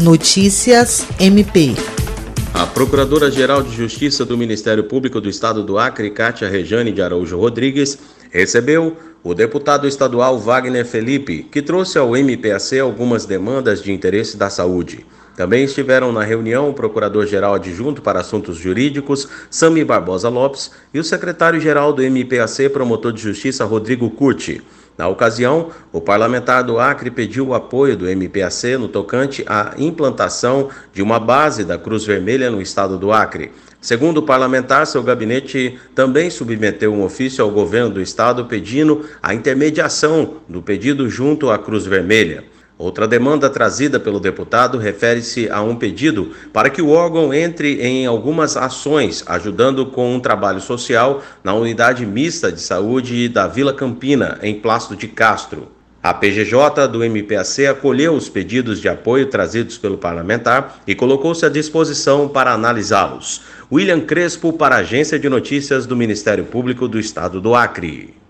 Notícias MP. A Procuradora-Geral de Justiça do Ministério Público do Estado do Acre, Cátia Rejane de Araújo Rodrigues, recebeu o deputado estadual Wagner Felipe, que trouxe ao MPAC algumas demandas de interesse da saúde. Também estiveram na reunião o Procurador-Geral Adjunto para Assuntos Jurídicos, Sami Barbosa Lopes, e o Secretário-Geral do MPAC, Promotor de Justiça, Rodrigo Curti. Na ocasião, o parlamentar do Acre pediu o apoio do MPAC no tocante à implantação de uma base da Cruz Vermelha no estado do Acre. Segundo o parlamentar, seu gabinete também submeteu um ofício ao governo do estado pedindo a intermediação do pedido junto à Cruz Vermelha. Outra demanda trazida pelo deputado refere-se a um pedido para que o órgão entre em algumas ações, ajudando com um trabalho social na unidade mista de saúde da Vila Campina, em Plácido de Castro. A PGJ do MPAC acolheu os pedidos de apoio trazidos pelo parlamentar e colocou-se à disposição para analisá-los. William Crespo, para a Agência de Notícias do Ministério Público do Estado do Acre.